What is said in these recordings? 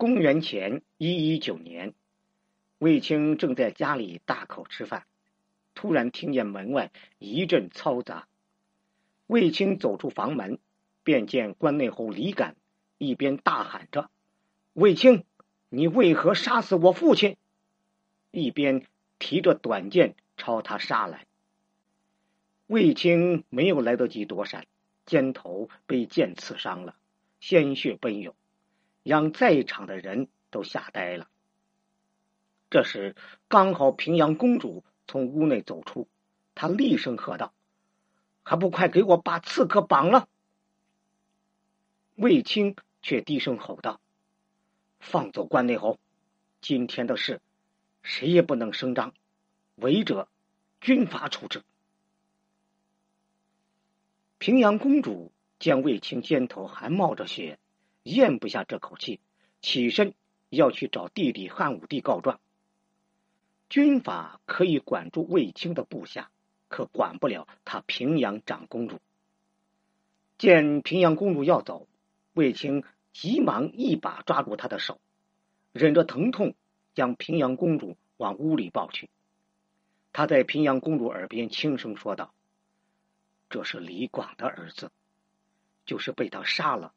公元前一一九年，卫青正在家里大口吃饭，突然听见门外一阵嘈杂。卫青走出房门，便见关内侯李敢一边大喊着：“卫青，你为何杀死我父亲？”一边提着短剑朝他杀来。卫青没有来得及躲闪，肩头被剑刺伤了，鲜血奔涌。让在场的人都吓呆了。这时，刚好平阳公主从屋内走出，她厉声喝道：“还不快给我把刺客绑了！”卫青却低声吼道：“放走关内侯！今天的事，谁也不能声张，违者军法处置。”平阳公主见卫青肩头还冒着血。咽不下这口气，起身要去找弟弟汉武帝告状。军法可以管住卫青的部下，可管不了他平阳长公主。见平阳公主要走，卫青急忙一把抓住她的手，忍着疼痛将平阳公主往屋里抱去。他在平阳公主耳边轻声说道：“这是李广的儿子，就是被他杀了。”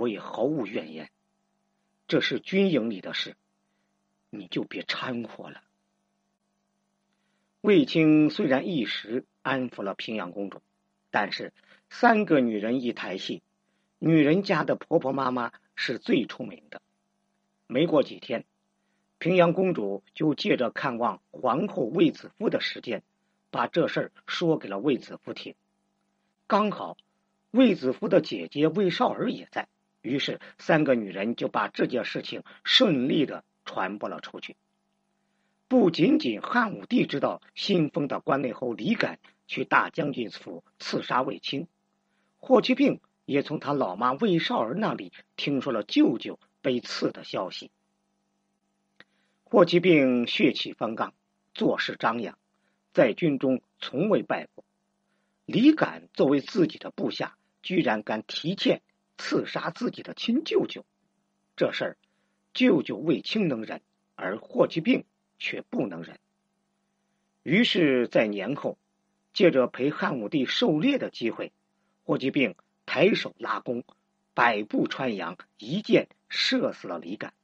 我也毫无怨言，这是军营里的事，你就别掺和了。卫青虽然一时安抚了平阳公主，但是三个女人一台戏，女人家的婆婆妈妈是最出名的。没过几天，平阳公主就借着看望皇后卫子夫的时间，把这事儿说给了卫子夫听。刚好卫子夫的姐姐卫少儿也在。于是，三个女人就把这件事情顺利的传播了出去。不仅仅汉武帝知道新封的关内侯李敢去大将军府刺杀卫青，霍去病也从他老妈卫少儿那里听说了舅舅被刺的消息。霍去病血气方刚，做事张扬，在军中从未败过。李敢作为自己的部下，居然敢提剑。刺杀自己的亲舅舅，这事儿，舅舅卫青能忍，而霍去病却不能忍。于是，在年后，借着陪汉武帝狩猎的机会，霍去病抬手拉弓，百步穿杨，一箭射死了李敢。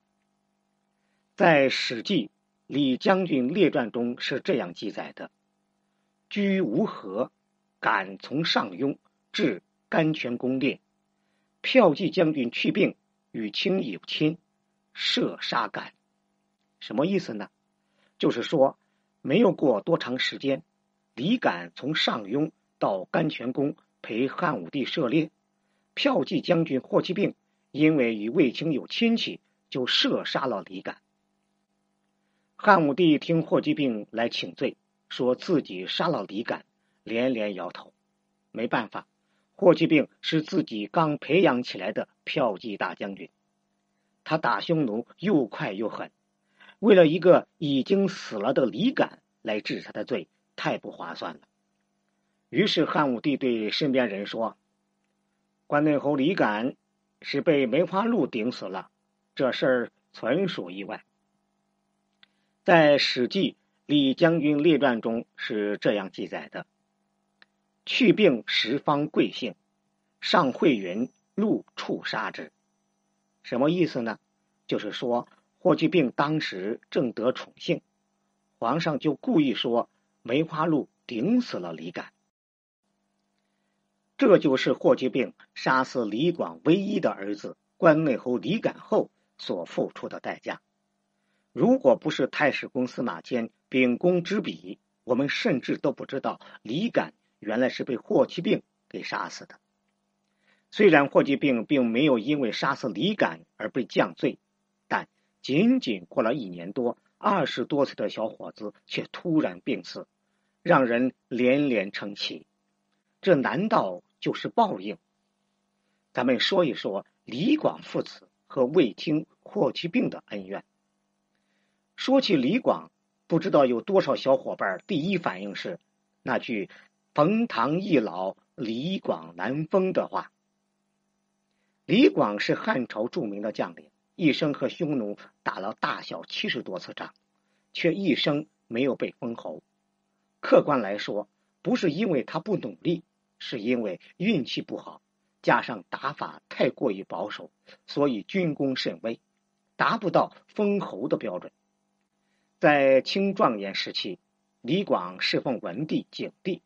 在《史记·李将军列传》中是这样记载的：“居无河，敢从上庸至甘泉宫猎。”骠骑将军去病与卿有亲，射杀敢。什么意思呢？就是说，没有过多长时间，李敢从上庸到甘泉宫陪汉武帝射猎，骠骑将军霍去病因为与卫青有亲戚，就射杀了李敢。汉武帝听霍去病来请罪，说自己杀了李敢，连连摇头，没办法。霍去病是自己刚培养起来的骠骑大将军，他打匈奴又快又狠，为了一个已经死了的李敢来治他的罪，太不划算了。于是汉武帝对身边人说：“关内侯李敢是被梅花鹿顶死了，这事儿纯属意外。”在《史记·李将军列传》中是这样记载的。去病十方贵姓，上会云鹿触杀之。什么意思呢？就是说霍去病当时正得宠幸，皇上就故意说梅花鹿顶死了李敢。这就是霍去病杀死李广唯一的儿子关内侯李敢后所付出的代价。如果不是太史公司马迁秉公执笔，我们甚至都不知道李敢。原来是被霍去病给杀死的。虽然霍去病并没有因为杀死李敢而被降罪，但仅仅过了一年多，二十多岁的小伙子却突然病死，让人连连称奇。这难道就是报应？咱们说一说李广父子和卫青、霍去病的恩怨。说起李广，不知道有多少小伙伴第一反应是那句。冯唐易老，李广难封的话。李广是汉朝著名的将领，一生和匈奴打了大小七十多次仗，却一生没有被封侯。客观来说，不是因为他不努力，是因为运气不好，加上打法太过于保守，所以军功甚微，达不到封侯的标准。在清壮年时期，李广侍奉文帝、景帝，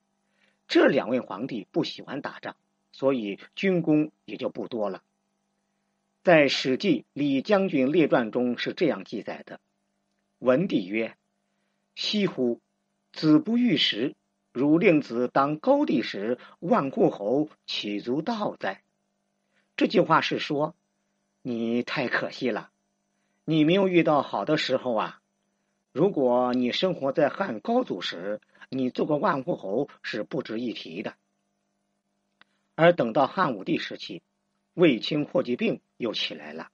这两位皇帝不喜欢打仗，所以军功也就不多了。在《史记·李将军列传》中是这样记载的：“文帝曰：‘惜乎！子不遇时，汝令子当高帝时，万户侯岂足道哉？’”这句话是说，你太可惜了，你没有遇到好的时候啊。如果你生活在汉高祖时，你做个万户侯是不值一提的。而等到汉武帝时期，卫青霍去病又起来了，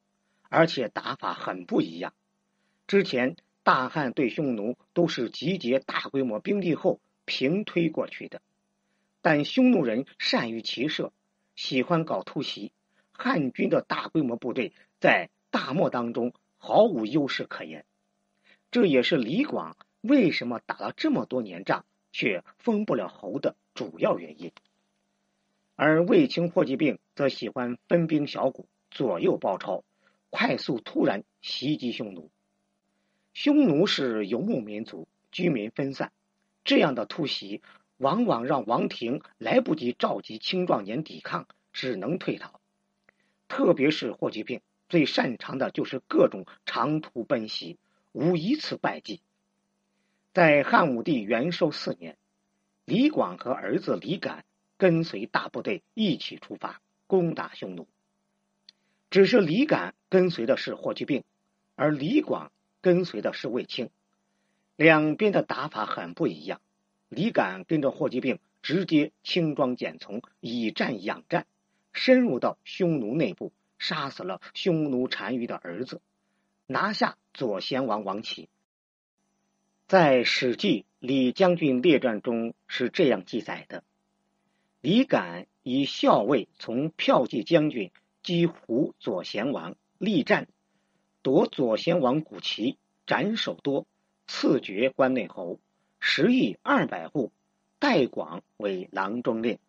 而且打法很不一样。之前大汉对匈奴都是集结大规模兵力后平推过去的，但匈奴人善于骑射，喜欢搞突袭，汉军的大规模部队在大漠当中毫无优势可言。这也是李广为什么打了这么多年仗却封不了侯的主要原因。而卫青、霍去病则喜欢分兵小股，左右包抄，快速突然袭击匈奴。匈奴是游牧民族，居民分散，这样的突袭往往让王庭来不及召集青壮年抵抗，只能退逃。特别是霍去病最擅长的就是各种长途奔袭。无一次败绩。在汉武帝元寿四年，李广和儿子李敢跟随大部队一起出发攻打匈奴。只是李敢跟随的是霍去病，而李广跟随的是卫青，两边的打法很不一样。李敢跟着霍去病直接轻装简从，以战养战，深入到匈奴内部，杀死了匈奴单于的儿子。拿下左贤王王旗，在《史记·李将军列传》中是这样记载的：李敢以校尉从骠骑将军击胡左贤王，力战夺左贤王古旗，斩首多，赐爵关内侯，食邑二百户，代广为郎中令。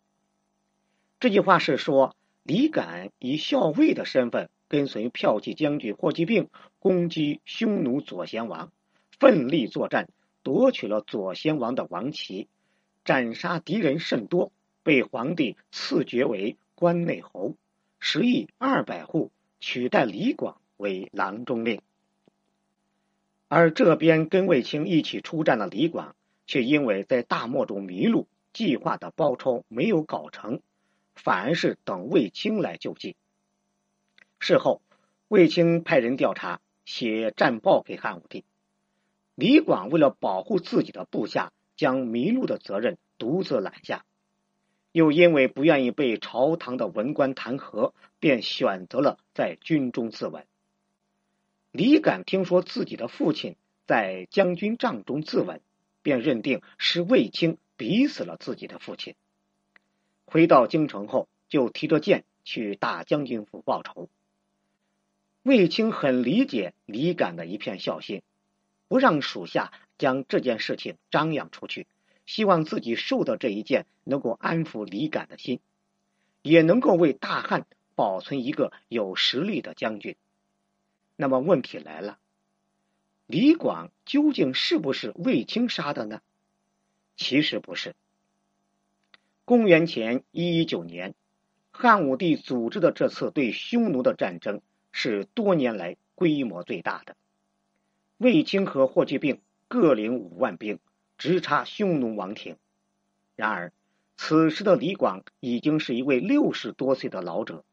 这句话是说，李敢以校尉的身份。跟随骠骑将军霍去病攻击匈奴左贤王，奋力作战，夺取了左贤王的王旗，斩杀敌人甚多，被皇帝赐爵为关内侯，食邑二百户，取代李广为郎中令。而这边跟卫青一起出战的李广，却因为在大漠中迷路，计划的包抄没有搞成，反而是等卫青来救济。事后，卫青派人调查，写战报给汉武帝。李广为了保护自己的部下，将迷路的责任独自揽下，又因为不愿意被朝堂的文官弹劾，便选择了在军中自刎。李敢听说自己的父亲在将军帐中自刎，便认定是卫青逼死了自己的父亲。回到京城后，就提着剑去大将军府报仇。卫青很理解李敢的一片孝心，不让属下将这件事情张扬出去，希望自己受到这一剑能够安抚李敢的心，也能够为大汉保存一个有实力的将军。那么问题来了，李广究竟是不是卫青杀的呢？其实不是。公元前一一九年，汉武帝组织的这次对匈奴的战争。是多年来规模最大的。卫青和霍去病各领五万兵，直插匈奴王庭。然而，此时的李广已经是一位六十多岁的老者，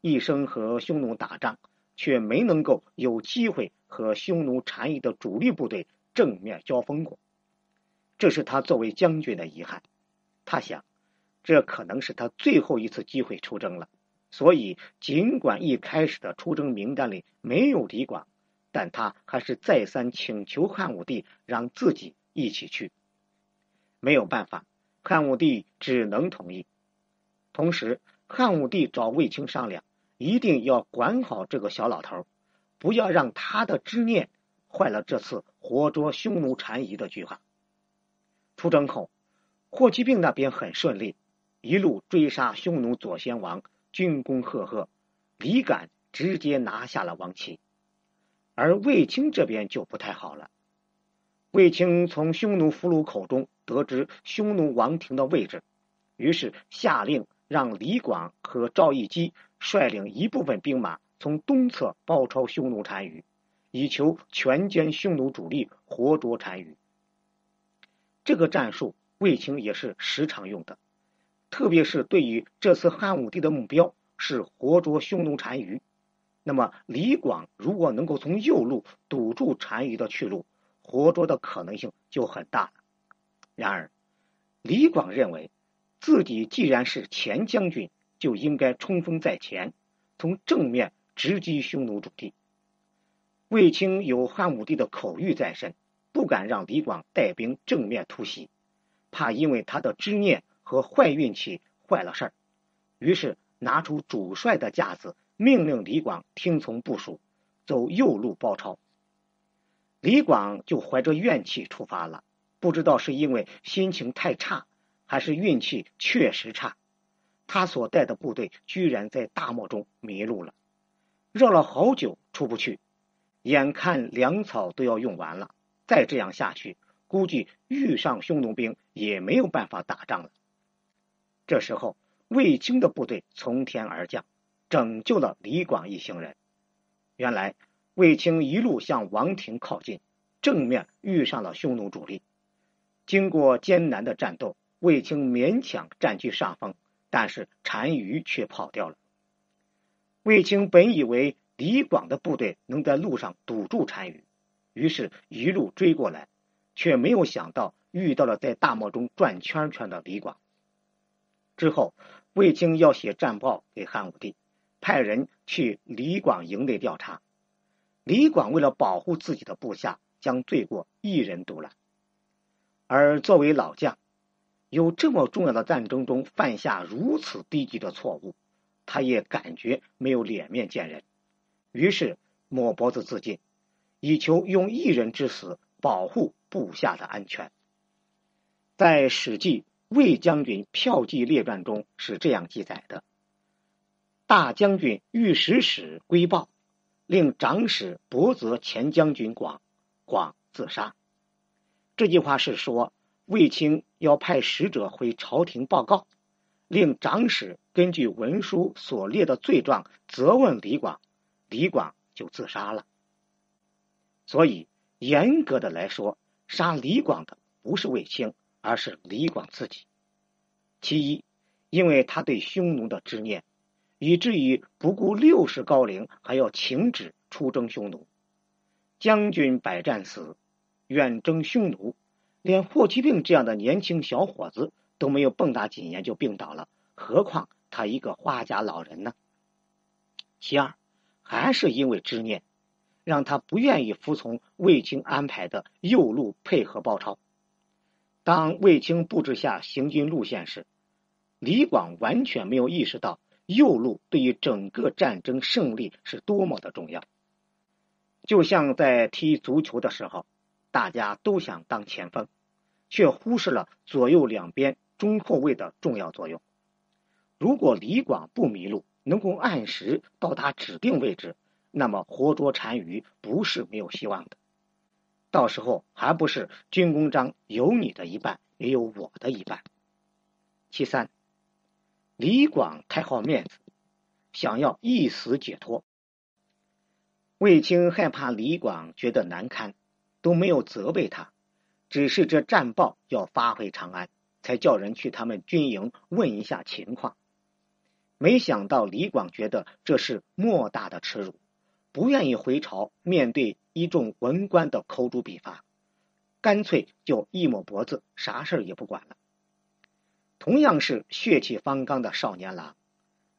一生和匈奴打仗，却没能够有机会和匈奴单于的主力部队正面交锋过。这是他作为将军的遗憾。他想，这可能是他最后一次机会出征了。所以，尽管一开始的出征名单里没有李广，但他还是再三请求汉武帝让自己一起去。没有办法，汉武帝只能同意。同时，汉武帝找卫青商量，一定要管好这个小老头，不要让他的执念坏了这次活捉匈奴单于的计划。出征后，霍去病那边很顺利，一路追杀匈奴左贤王，军功赫赫，李敢直接拿下了王旗。而卫青这边就不太好了。卫青从匈奴俘虏口中得知匈奴王庭的位置，于是下令让李广和赵义基率领一部分兵马从东侧包抄匈奴单于，以求全歼匈奴主力，活捉单于。这个战术，卫青也是时常用的，特别是对于这次汉武帝的目标是活捉匈奴单于。那么，李广如果能够从右路堵住单于的去路，活捉的可能性就很大了。然而，李广认为，自己既然是前将军，就应该冲锋在前，从正面直击匈奴主地。卫青有汉武帝的口谕在身，不敢让李广带兵正面突袭，怕因为他的执念和坏运气坏了事儿，于是拿出主帅的架子。命令李广听从部署，走右路包抄。李广就怀着怨气出发了，不知道是因为心情太差，还是运气确实差，他所带的部队居然在大漠中迷路了，绕了好久出不去，眼看粮草都要用完了，再这样下去，估计遇上匈奴兵也没有办法打仗了。这时候，卫青的部队从天而降。拯救了李广一行人。原来卫青一路向王庭靠近，正面遇上了匈奴主力。经过艰难的战斗，卫青勉强占据上风，但是单于却跑掉了。卫青本以为李广的部队能在路上堵住单于，于是一路追过来，却没有想到遇到了在大漠中转圈圈的李广。之后，卫青要写战报给汉武帝。派人去李广营内调查，李广为了保护自己的部下，将罪过一人独揽。而作为老将，有这么重要的战争中犯下如此低级的错误，他也感觉没有脸面见人，于是抹脖子自尽，以求用一人之死保护部下的安全。在《史记·魏将军骠骑列传》中是这样记载的。大将军御史使归报，令长史伯泽前将军广，广自杀。这句话是说，卫青要派使者回朝廷报告，令长史根据文书所列的罪状责问李广，李广就自杀了。所以，严格的来说，杀李广的不是卫青，而是李广自己。其一，因为他对匈奴的执念。以至于不顾六十高龄，还要请旨出征匈奴。将军百战死，远征匈奴，连霍去病这样的年轻小伙子都没有蹦跶几年就病倒了，何况他一个花甲老人呢？其二，还是因为执念，让他不愿意服从卫青安排的右路配合包抄。当卫青布置下行军路线时，李广完全没有意识到。右路对于整个战争胜利是多么的重要，就像在踢足球的时候，大家都想当前锋，却忽视了左右两边中后卫的重要作用。如果李广不迷路，能够按时到达指定位置，那么活捉单于不是没有希望的。到时候还不是军功章有你的一半，也有我的一半。其三。李广太好面子，想要一死解脱。卫青害怕李广觉得难堪，都没有责备他，只是这战报要发回长安，才叫人去他们军营问一下情况。没想到李广觉得这是莫大的耻辱，不愿意回朝面对一众文官的口诛笔伐，干脆就一抹脖子，啥事也不管了。同样是血气方刚的少年郎，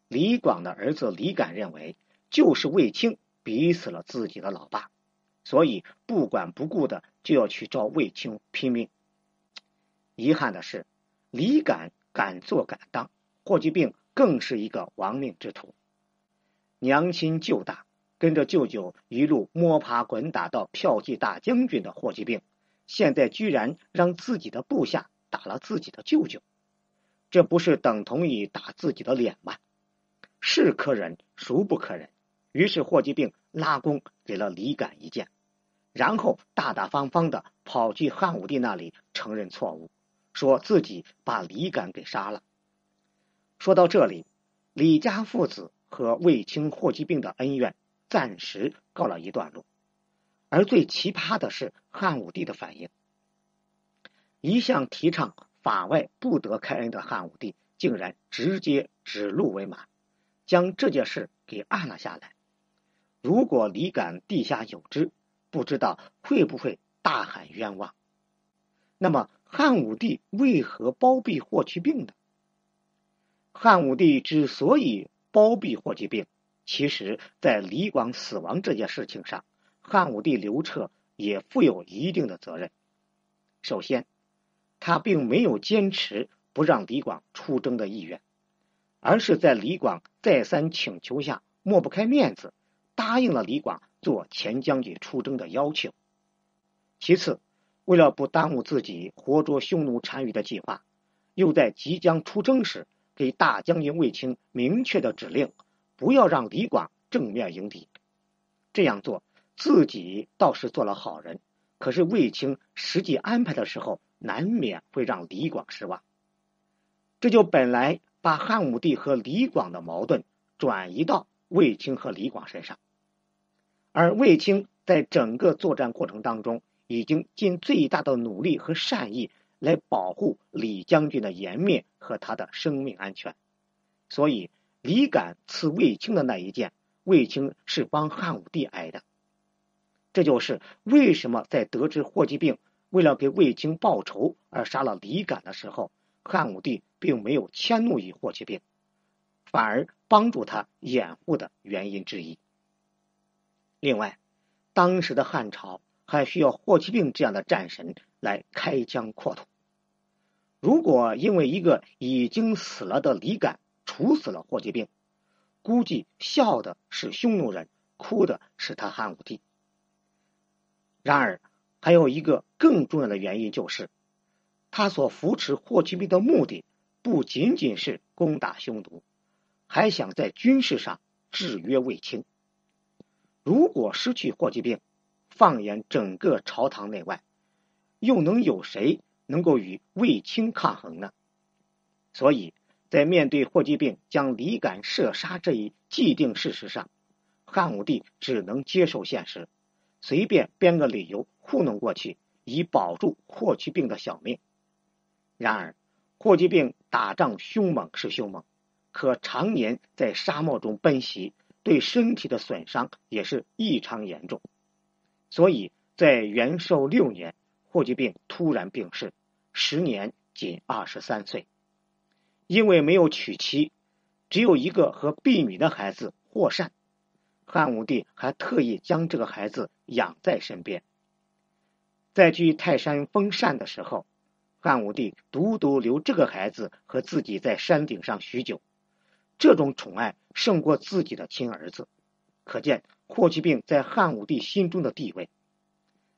李广的儿子李敢认为，就是卫青逼死了自己的老爸，所以不管不顾的就要去找卫青拼命。遗憾的是，李敢敢做敢当，霍去病更是一个亡命之徒。娘亲舅大，跟着舅舅一路摸爬滚打到票骑大将军的霍去病，现在居然让自己的部下打了自己的舅舅，这不是等同于打自己的脸吗？是可忍，孰不可忍？于是霍去病拉弓给了李敢一箭，然后大大方方的跑去汉武帝那里承认错误，说自己把李敢给杀了。说到这里，李家父子和卫青、霍去病的恩怨暂时告了一段落。而最奇葩的是汉武帝的反应。一向提倡法外不得开恩的汉武帝，竟然直接指鹿为马，将这件事给按了下来。如果李敢地下有知，不知道会不会大喊冤枉？那么汉武帝为何包庇霍去病呢？汉武帝之所以包庇霍去病，其实，在李广死亡这件事情上，汉武帝刘彻也负有一定的责任。首先，他并没有坚持不让李广出征的意愿，而是在李广再三请求下，抹不开面子。答应了李广做前将军出征的要求。其次，为了不耽误自己活捉匈奴单于的计划，又在即将出征时给大将军卫青明确的指令，不要让李广正面迎敌。这样做，自己倒是做了好人，可是卫青实际安排的时候，难免会让李广失望。这就本来把汉武帝和李广的矛盾转移到卫青和李广身上。而卫青在整个作战过程当中，已经尽最大的努力和善意来保护李将军的颜面和他的生命安全，所以李敢刺卫青的那一箭，卫青是帮汉武帝挨的。这就是为什么在得知霍去病为了给卫青报仇而杀了李敢的时候，汉武帝并没有迁怒于霍去病，反而帮助他掩护的原因之一。另外，当时的汉朝还需要霍去病这样的战神来开疆扩土。如果因为一个已经死了的李敢处死了霍去病，估计笑的是匈奴人，哭的是他汉武帝。然而，还有一个更重要的原因，就是他所扶持霍去病的目的不仅仅是攻打匈奴，还想在军事上制约卫青。如果失去霍去病，放眼整个朝堂内外，又能有谁能够与卫青抗衡呢？所以在面对霍去病将李敢射杀这一既定事实上，汉武帝只能接受现实，随便编个理由糊弄过去，以保住霍去病的小命。然而，霍去病打仗凶猛是凶猛，可常年在沙漠中奔袭。对身体的损伤也是异常严重，所以在元寿六年，霍去病突然病逝，时年仅二十三岁。因为没有娶妻，只有一个和婢女的孩子霍善，汉武帝还特意将这个孩子养在身边。在去泰山封禅的时候，汉武帝独独留这个孩子和自己在山顶上许久。这种宠爱胜过自己的亲儿子，可见霍去病在汉武帝心中的地位。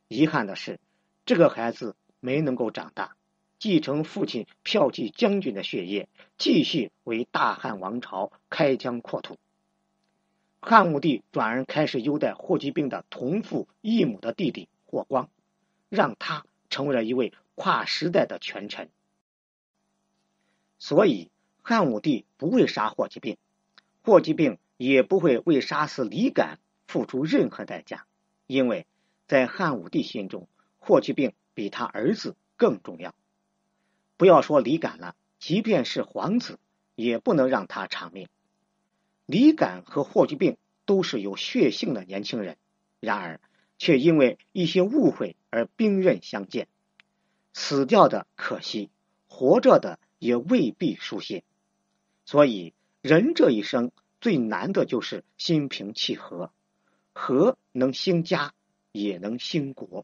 遗憾的是，这个孩子没能够长大，继承父亲骠骑将军的血液，继续为大汉王朝开疆扩土。汉武帝转而开始优待霍去病的同父异母的弟弟霍光，让他成为了一位跨时代的权臣。所以。汉武帝不会杀霍去病，霍去病也不会为杀死李敢付出任何代价，因为在汉武帝心中，霍去病比他儿子更重要。不要说李敢了，即便是皇子，也不能让他偿命。李敢和霍去病都是有血性的年轻人，然而却因为一些误会而兵刃相见，死掉的可惜，活着的也未必舒心。所以，人这一生最难的就是心平气和，和能兴家，也能兴国。